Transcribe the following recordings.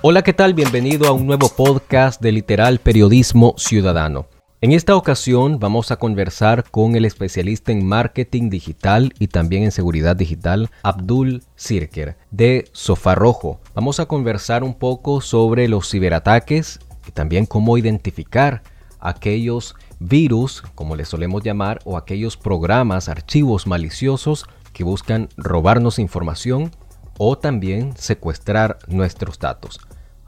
Hola, ¿qué tal? Bienvenido a un nuevo podcast de Literal Periodismo Ciudadano. En esta ocasión vamos a conversar con el especialista en marketing digital y también en seguridad digital, Abdul Sirker, de Sofá Rojo. Vamos a conversar un poco sobre los ciberataques y también cómo identificar aquellos virus, como les solemos llamar, o aquellos programas, archivos maliciosos que buscan robarnos información o también secuestrar nuestros datos.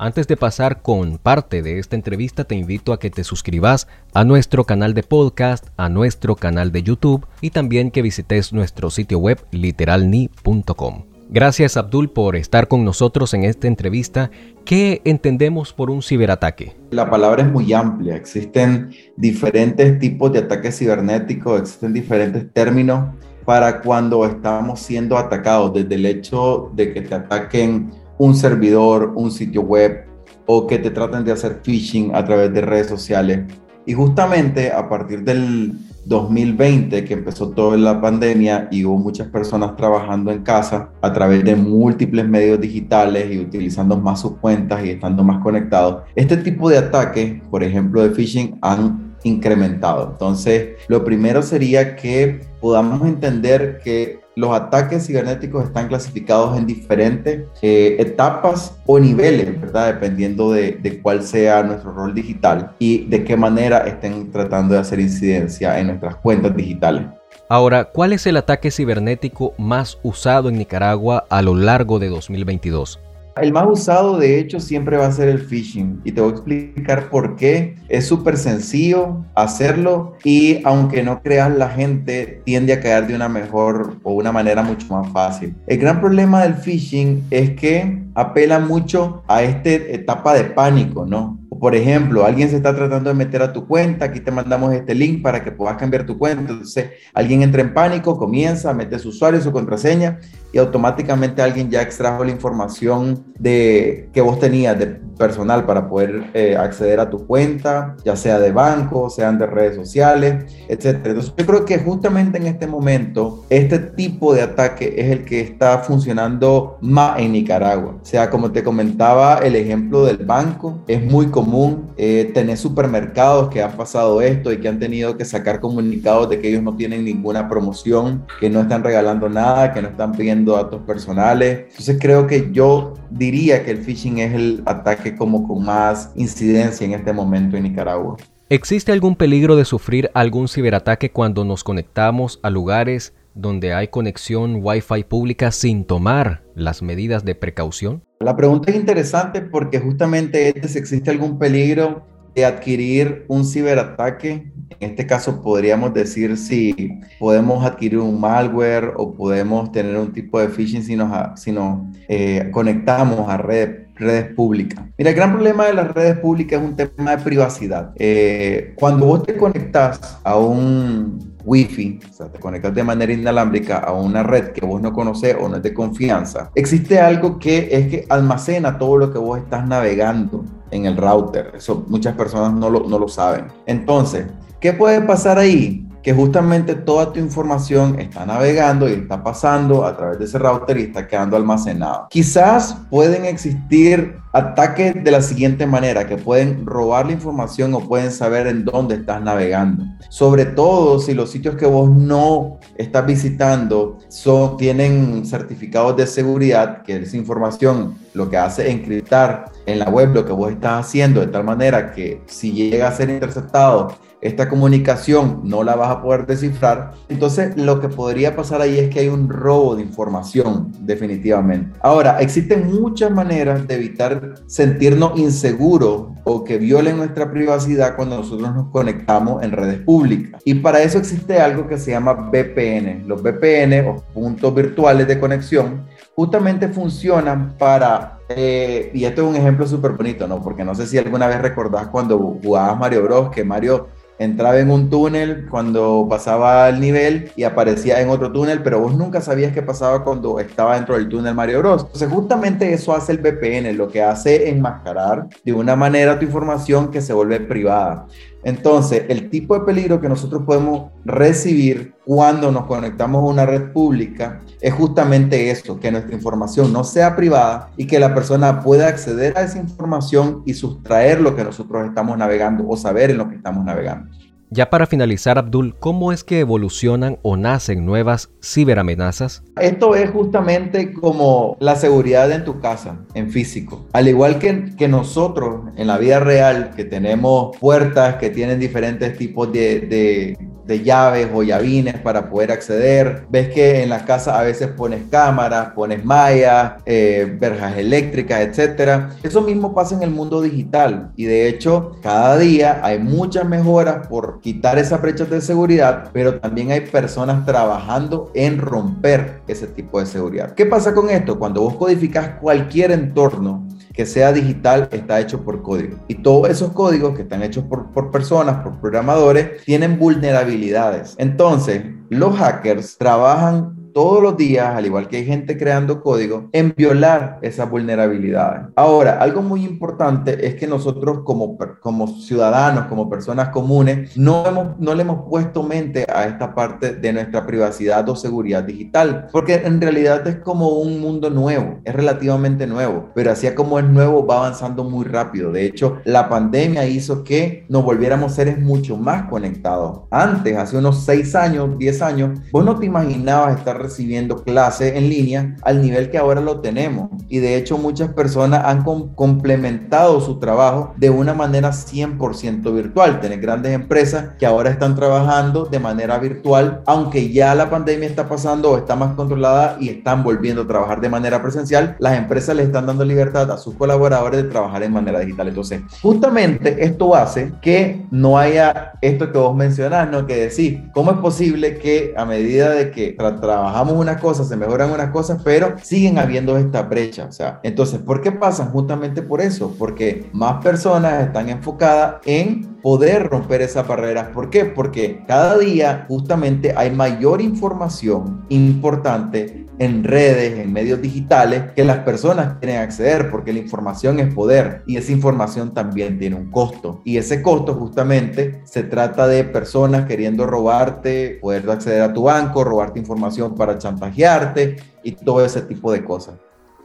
Antes de pasar con parte de esta entrevista, te invito a que te suscribas a nuestro canal de podcast, a nuestro canal de YouTube y también que visites nuestro sitio web literalni.com. Gracias Abdul por estar con nosotros en esta entrevista. ¿Qué entendemos por un ciberataque? La palabra es muy amplia. Existen diferentes tipos de ataques cibernéticos, existen diferentes términos para cuando estamos siendo atacados, desde el hecho de que te ataquen un servidor, un sitio web o que te traten de hacer phishing a través de redes sociales. Y justamente a partir del 2020, que empezó toda la pandemia y hubo muchas personas trabajando en casa a través de múltiples medios digitales y utilizando más sus cuentas y estando más conectados, este tipo de ataques, por ejemplo de phishing, han incrementado. Entonces, lo primero sería que podamos entender que los ataques cibernéticos están clasificados en diferentes eh, etapas o niveles, ¿verdad? Dependiendo de, de, cuál sea nuestro rol digital y de qué manera estén tratando de hacer incidencia en nuestras cuentas digitales. Ahora, ¿cuál es el ataque cibernético más usado en Nicaragua a lo largo de 2022? El más usado, de hecho, siempre va a ser el phishing. Y te voy a explicar por qué. Es súper sencillo hacerlo y aunque no creas, la gente tiende a caer de una mejor o una manera mucho más fácil. El gran problema del phishing es que apela mucho a esta etapa de pánico, ¿no? Por ejemplo, alguien se está tratando de meter a tu cuenta, aquí te mandamos este link para que puedas cambiar tu cuenta. Entonces, alguien entra en pánico, comienza, mete su usuario, su contraseña y automáticamente alguien ya extrajo la información de que vos tenías de personal para poder eh, acceder a tu cuenta, ya sea de banco, sean de redes sociales, etc. Entonces, yo creo que justamente en este momento, este tipo de ataque es el que está funcionando más en Nicaragua. O sea, como te comentaba, el ejemplo del banco es muy común eh, tener supermercados que han pasado esto y que han tenido que sacar comunicados de que ellos no tienen ninguna promoción, que no están regalando nada, que no están pidiendo datos personales. Entonces creo que yo diría que el phishing es el ataque como con más incidencia en este momento en Nicaragua. ¿Existe algún peligro de sufrir algún ciberataque cuando nos conectamos a lugares donde hay conexión Wi-Fi pública sin tomar las medidas de precaución? La pregunta es interesante porque justamente es si existe algún peligro de adquirir un ciberataque. En este caso podríamos decir si podemos adquirir un malware o podemos tener un tipo de phishing si nos, si nos eh, conectamos a redes públicas. Mira, el gran problema de las redes públicas es un tema de privacidad. Eh, cuando vos te conectas a un Wi-Fi, o sea, te conectas de manera inalámbrica a una red que vos no conoces o no es de confianza, existe algo que es que almacena todo lo que vos estás navegando en el router. Eso muchas personas no lo, no lo saben. Entonces, ¿qué puede pasar ahí? que justamente toda tu información está navegando y está pasando a través de ese router y está quedando almacenado. Quizás pueden existir ataques de la siguiente manera, que pueden robar la información o pueden saber en dónde estás navegando. Sobre todo si los sitios que vos no estás visitando son, tienen certificados de seguridad, que esa información lo que hace es encriptar en la web lo que vos estás haciendo de tal manera que si llega a ser interceptado esta comunicación no la vas a poder descifrar. Entonces, lo que podría pasar ahí es que hay un robo de información, definitivamente. Ahora, existen muchas maneras de evitar sentirnos inseguros o que violen nuestra privacidad cuando nosotros nos conectamos en redes públicas. Y para eso existe algo que se llama VPN. Los VPN o puntos virtuales de conexión justamente funcionan para, eh, y esto es un ejemplo súper bonito, ¿no? Porque no sé si alguna vez recordás cuando jugabas Mario Bros, que Mario entraba en un túnel cuando pasaba el nivel y aparecía en otro túnel, pero vos nunca sabías qué pasaba cuando estaba dentro del túnel Mario Bros. Entonces justamente eso hace el VPN, lo que hace enmascarar de una manera tu información que se vuelve privada. Entonces, el tipo de peligro que nosotros podemos recibir cuando nos conectamos a una red pública es justamente eso, que nuestra información no sea privada y que la persona pueda acceder a esa información y sustraer lo que nosotros estamos navegando o saber en lo que estamos navegando. Ya para finalizar, Abdul, ¿cómo es que evolucionan o nacen nuevas ciberamenazas? Esto es justamente como la seguridad en tu casa, en físico. Al igual que, que nosotros en la vida real, que tenemos puertas que tienen diferentes tipos de, de de llaves o llavines para poder acceder. Ves que en la casa a veces pones cámaras, pones mallas, eh, verjas eléctricas, etcétera. Eso mismo pasa en el mundo digital y de hecho cada día hay muchas mejoras por quitar esas brechas de seguridad, pero también hay personas trabajando en romper ese tipo de seguridad. ¿Qué pasa con esto? Cuando vos codificas cualquier entorno, que sea digital está hecho por código. Y todos esos códigos que están hechos por, por personas, por programadores, tienen vulnerabilidades. Entonces, los hackers trabajan todos los días, al igual que hay gente creando código, en violar esas vulnerabilidades. Ahora, algo muy importante es que nosotros como, como ciudadanos, como personas comunes, no, hemos, no le hemos puesto mente a esta parte de nuestra privacidad o seguridad digital, porque en realidad es como un mundo nuevo, es relativamente nuevo, pero así como es nuevo, va avanzando muy rápido. De hecho, la pandemia hizo que nos volviéramos seres mucho más conectados. Antes, hace unos 6 años, 10 años, vos no te imaginabas estar recibiendo clases en línea al nivel que ahora lo tenemos. Y de hecho muchas personas han complementado su trabajo de una manera 100% virtual. Tienen grandes empresas que ahora están trabajando de manera virtual, aunque ya la pandemia está pasando o está más controlada y están volviendo a trabajar de manera presencial, las empresas le están dando libertad a sus colaboradores de trabajar en manera digital. Entonces, justamente esto hace que no haya esto que vos mencionás, ¿no? Que decir, ¿cómo es posible que a medida de que trabajamos trabajamos unas cosas, se mejoran unas cosas, pero siguen habiendo esta brecha. O sea, entonces, ¿por qué pasan? Justamente por eso, porque más personas están enfocadas en poder romper esas barreras. ¿Por qué? Porque cada día justamente hay mayor información importante en redes, en medios digitales, que las personas quieren acceder porque la información es poder y esa información también tiene un costo. Y ese costo justamente se trata de personas queriendo robarte, poder acceder a tu banco, robarte información para chantajearte y todo ese tipo de cosas.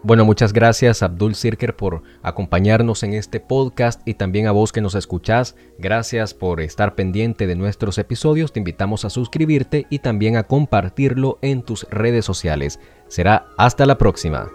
Bueno, muchas gracias Abdul Sirker por acompañarnos en este podcast y también a vos que nos escuchás. Gracias por estar pendiente de nuestros episodios. Te invitamos a suscribirte y también a compartirlo en tus redes sociales. Será hasta la próxima.